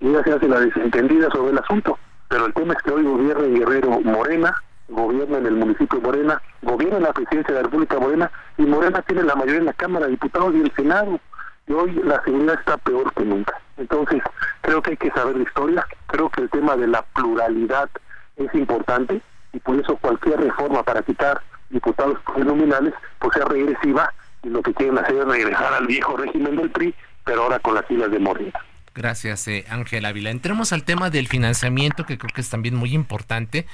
y ella se hace la desentendida sobre el asunto. Pero el tema es que hoy gobierna Guerrero Morena, gobierna en el municipio Morena, gobierna en la presidencia de la República Morena, y Morena tiene la mayoría en la Cámara de Diputados y el Senado y hoy la seguridad está peor que nunca. Entonces, creo que hay que saber de historia, creo que el tema de la pluralidad es importante y por eso cualquier reforma para quitar diputados plurinominales pues sea regresiva y lo que quieren hacer es regresar al viejo régimen del PRI, pero ahora con las filas de Morena. Gracias, eh, Ángel Ávila. Entremos al tema del financiamiento, que creo que es también muy importante.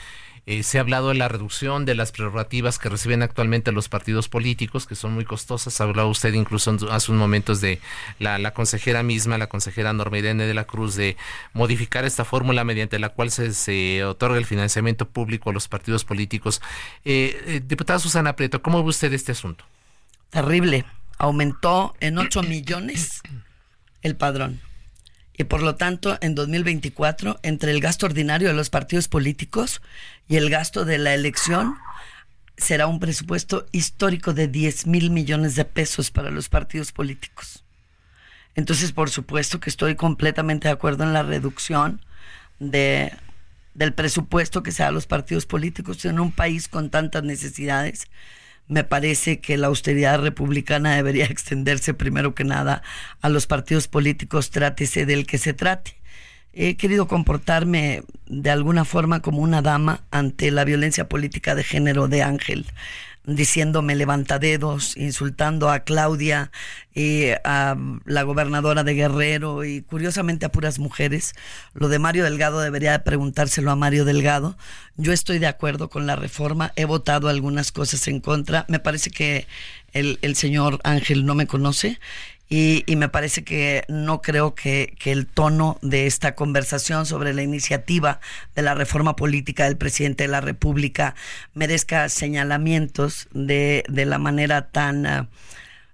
Eh, se ha hablado de la reducción de las prerrogativas que reciben actualmente los partidos políticos, que son muy costosas. Ha hablado usted incluso hace unos momentos de la, consejera misma, la consejera Norma Irene de la Cruz, de modificar esta fórmula mediante la cual se, otorga el financiamiento público a los partidos políticos. Eh, eh, diputada Susana Prieto, ¿cómo ve usted este asunto? Terrible. Aumentó en 8 millones el padrón por lo tanto en 2024 entre el gasto ordinario de los partidos políticos y el gasto de la elección será un presupuesto histórico de 10 mil millones de pesos para los partidos políticos. Entonces, por supuesto que estoy completamente de acuerdo en la reducción de, del presupuesto que se da a los partidos políticos en un país con tantas necesidades me parece que la austeridad republicana debería extenderse primero que nada a los partidos políticos, trátese del que se trate. he querido comportarme de alguna forma como una dama ante la violencia política de género de Ángel diciéndome levantadedos, insultando a Claudia y a la gobernadora de Guerrero y curiosamente a puras mujeres. Lo de Mario Delgado debería preguntárselo a Mario Delgado. Yo estoy de acuerdo con la reforma, he votado algunas cosas en contra. Me parece que el, el señor Ángel no me conoce y, me parece que no creo que, el tono de esta conversación sobre la iniciativa de la reforma política del presidente de la República merezca señalamientos de, la manera tan...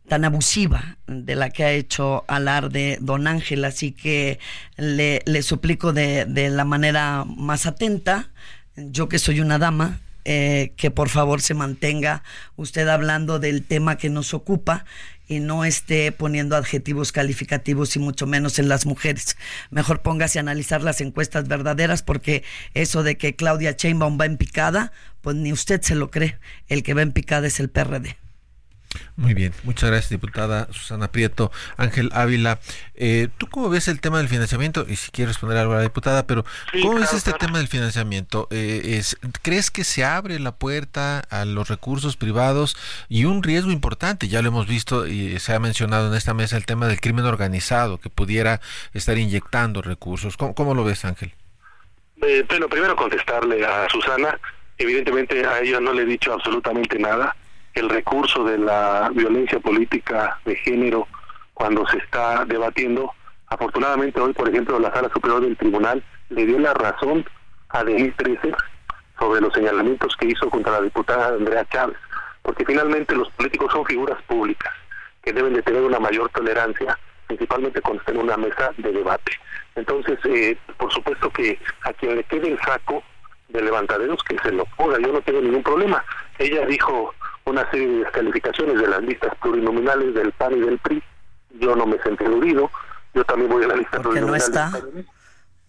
Tan abusiva de la que ha hecho alarde don Ángel, así que le, suplico de, de, la manera más atenta, yo que soy una dama, eh, que por favor se mantenga usted hablando del tema que nos ocupa y no esté poniendo adjetivos calificativos y mucho menos en las mujeres. Mejor póngase a analizar las encuestas verdaderas porque eso de que Claudia Sheinbaum va en picada, pues ni usted se lo cree. El que va en picada es el PRD. Muy bien, muchas gracias diputada Susana Prieto, Ángel Ávila. Eh, ¿Tú cómo ves el tema del financiamiento? Y si quieres responder algo a la diputada, pero ¿cómo ves este tema del financiamiento? Eh, es, ¿Crees que se abre la puerta a los recursos privados y un riesgo importante? Ya lo hemos visto y se ha mencionado en esta mesa el tema del crimen organizado que pudiera estar inyectando recursos. ¿Cómo, lo ves, Ángel? Eh, bueno, primero contestarle a Susana. Evidentemente a ella no le he dicho absolutamente nada el recurso de la violencia política de género cuando se está debatiendo. Afortunadamente hoy, por ejemplo, la Sala Superior del Tribunal le dio la razón a Denis Trecer sobre los señalamientos que hizo contra la diputada Andrea Chávez, porque finalmente los políticos son figuras públicas que deben de tener una mayor tolerancia, principalmente cuando estén en una mesa de debate. Entonces, eh, por supuesto que a quien le quede el saco de levantaderos, que se lo ponga, yo no tengo ningún problema. Ella dijo una serie de descalificaciones de las listas plurinominales del PAN y del PRI. Yo no me sentí aludido. Yo también voy a la lista plurinominal. No está?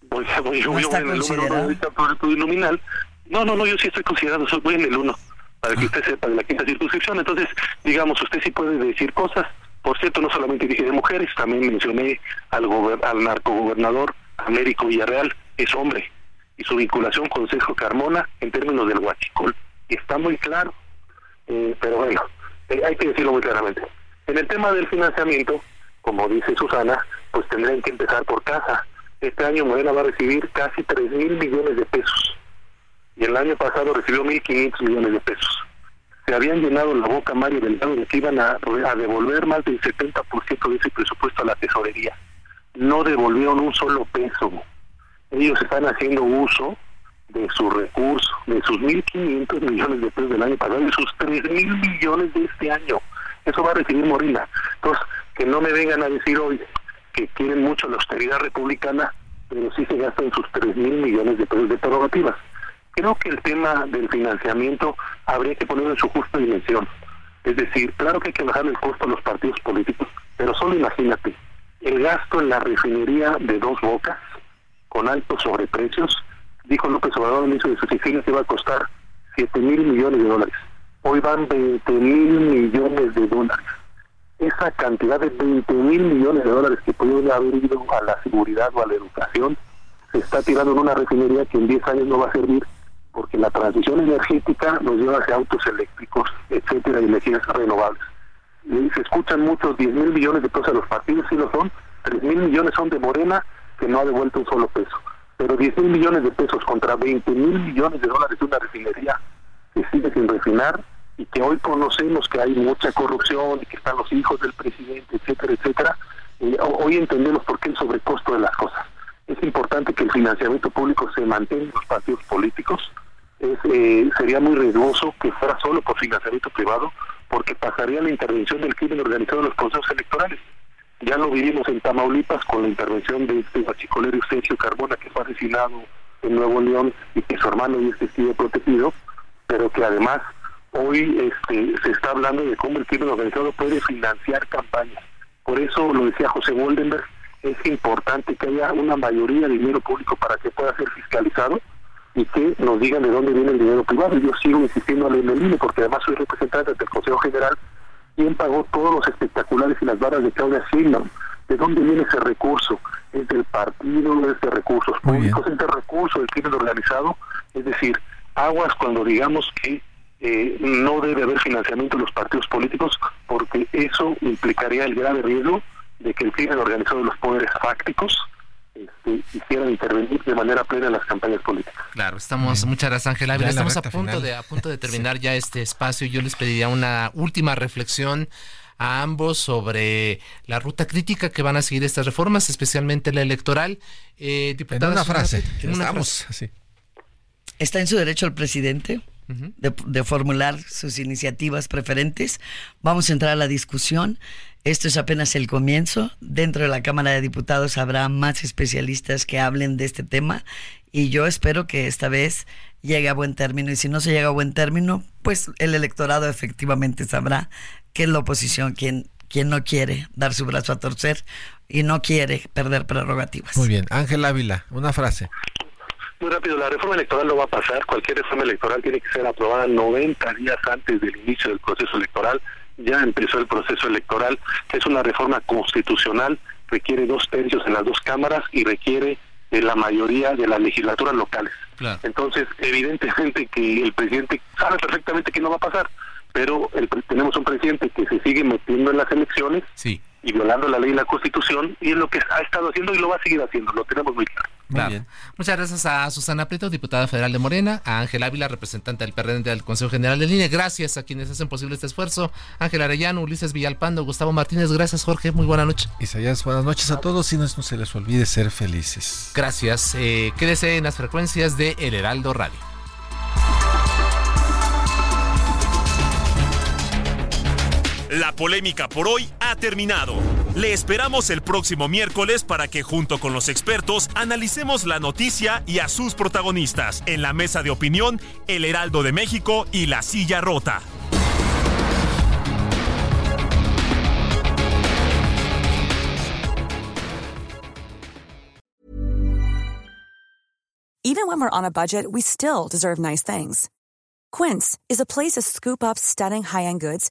Voy, voy, yo voy en el número de la lista plurinominal. No, no, no, yo sí estoy considerado, soy, voy en el uno, para que usted sepa de la quinta circunscripción. Entonces, digamos, usted sí puede decir cosas. Por cierto, no solamente dije de mujeres, también mencioné al, al narcogobernador Américo Villarreal, es hombre, y su vinculación con Sergio Carmona en términos del huachicol. Y está muy claro, eh, pero bueno, eh, hay que decirlo muy claramente. En el tema del financiamiento, como dice Susana, pues tendrían que empezar por casa. Este año Morena va a recibir casi 3 mil millones de pesos y el año pasado recibió 1.500 millones de pesos. Se habían llenado la boca Mario Delgado de que iban a, a devolver más del 70% de ese presupuesto a la tesorería. No devolvieron un solo peso. Ellos están haciendo uso de sus recursos, de sus 1.500 millones de pesos del año pasado y sus 3.000 millones de este año. Eso va a recibir Morina. Entonces, que no me vengan a decir hoy que quieren mucho la austeridad republicana, pero sí se gastan sus 3.000 millones de pesos de prerrogativas. Creo que el tema del financiamiento habría que ponerlo en su justa dimensión. Es decir, claro que hay que bajar el costo a los partidos políticos, pero solo imagínate, el gasto en la refinería de dos bocas, con altos sobreprecios, dijo López Obrador en inicio de su sesión que iba a costar 7 mil millones de dólares. Hoy van 20 mil millones de dólares. Esa cantidad de 20 mil millones de dólares que pudieron haber ido a la seguridad o a la educación se está tirando en una refinería que en 10 años no va a servir porque la transición energética nos lleva hacia autos eléctricos, etcétera, y energías renovables. se escuchan muchos 10 mil millones de pesos a los partidos, sí lo son, 3 mil millones son de Morena, que no ha devuelto un solo peso pero 10 mil millones de pesos contra 20 mil millones de dólares de una refinería que sigue sin refinar y que hoy conocemos que hay mucha corrupción y que están los hijos del presidente, etcétera, etcétera, eh, hoy entendemos por qué el sobrecosto de las cosas. Es importante que el financiamiento público se mantenga en los partidos políticos. Eh, sería muy riesgoso que fuera solo por financiamiento privado, porque pasaría la intervención del crimen organizado en los procesos electorales. Ya lo vivimos en Tamaulipas con la intervención de este guachicolero Sergio Carbona, que fue asesinado en Nuevo León y que su hermano es testigo protegido, pero que además hoy este, se está hablando de cómo el crimen organizado puede financiar campañas. Por eso lo decía José Woldenberg, es importante que haya una mayoría de dinero público para que pueda ser fiscalizado y que nos digan de dónde viene el dinero privado. Yo sigo insistiendo en el INE porque además soy representante del Consejo General quién pagó todos los espectaculares y las barras de Claudia Sheinbaum, de dónde viene ese recurso, es del partido, es de recursos públicos, es de recursos del crimen organizado, es decir, aguas cuando digamos que eh, no debe haber financiamiento de los partidos políticos porque eso implicaría el grave riesgo de que el crimen organizado de los poderes fácticos este, quisieran intervenir de manera plena en las campañas políticas. Claro, estamos, muchas gracias Ángel estamos a punto de a punto de terminar ya este espacio. Yo les pediría una última reflexión a ambos sobre la ruta crítica que van a seguir estas reformas, especialmente la electoral. Eh, una frase, estamos así. Está en su derecho el presidente de, de, formular sus iniciativas preferentes. Vamos a entrar a la discusión. Esto es apenas el comienzo. Dentro de la Cámara de Diputados habrá más especialistas que hablen de este tema y yo espero que esta vez llegue a buen término. Y si no se llega a buen término, pues el electorado efectivamente sabrá que es la oposición quien, quien no quiere dar su brazo a torcer y no quiere perder prerrogativas. Muy bien, Ángel Ávila, una frase. Muy rápido, la reforma electoral no va a pasar. Cualquier reforma electoral tiene que ser aprobada 90 días antes del inicio del proceso electoral. Ya empezó el proceso electoral. Es una reforma constitucional, requiere dos tercios en las dos cámaras y requiere de la mayoría de las legislaturas locales. Entonces, evidentemente que el presidente sabe perfectamente que no va a pasar pero el, tenemos un presidente que se sigue metiendo en las elecciones y violando la ley y la constitución, y es lo que ha estado haciendo y lo va a seguir haciendo, lo tenemos muy claro. Muy Muchas gracias a Susana Prieto, diputada federal de Morena, a Ángel Ávila, representante del PRD del Consejo General de Línea. Gracias a quienes hacen posible este esfuerzo. Ángel Arellano, Ulises Villalpando, Gustavo Martínez. Gracias, Jorge. Muy buena noche. Isaías, buenas noches a todos y no, se les olvide ser felices. Gracias. Eh, quédese en las frecuencias de El Heraldo Radio. La polémica por hoy ha terminado. Le esperamos el próximo miércoles para que junto con los expertos analicemos la noticia y a sus protagonistas en la mesa de opinión El Heraldo de México y La Silla Rota. Even when we're on a budget, we still deserve nice things. Quince is a place to scoop up stunning high-end goods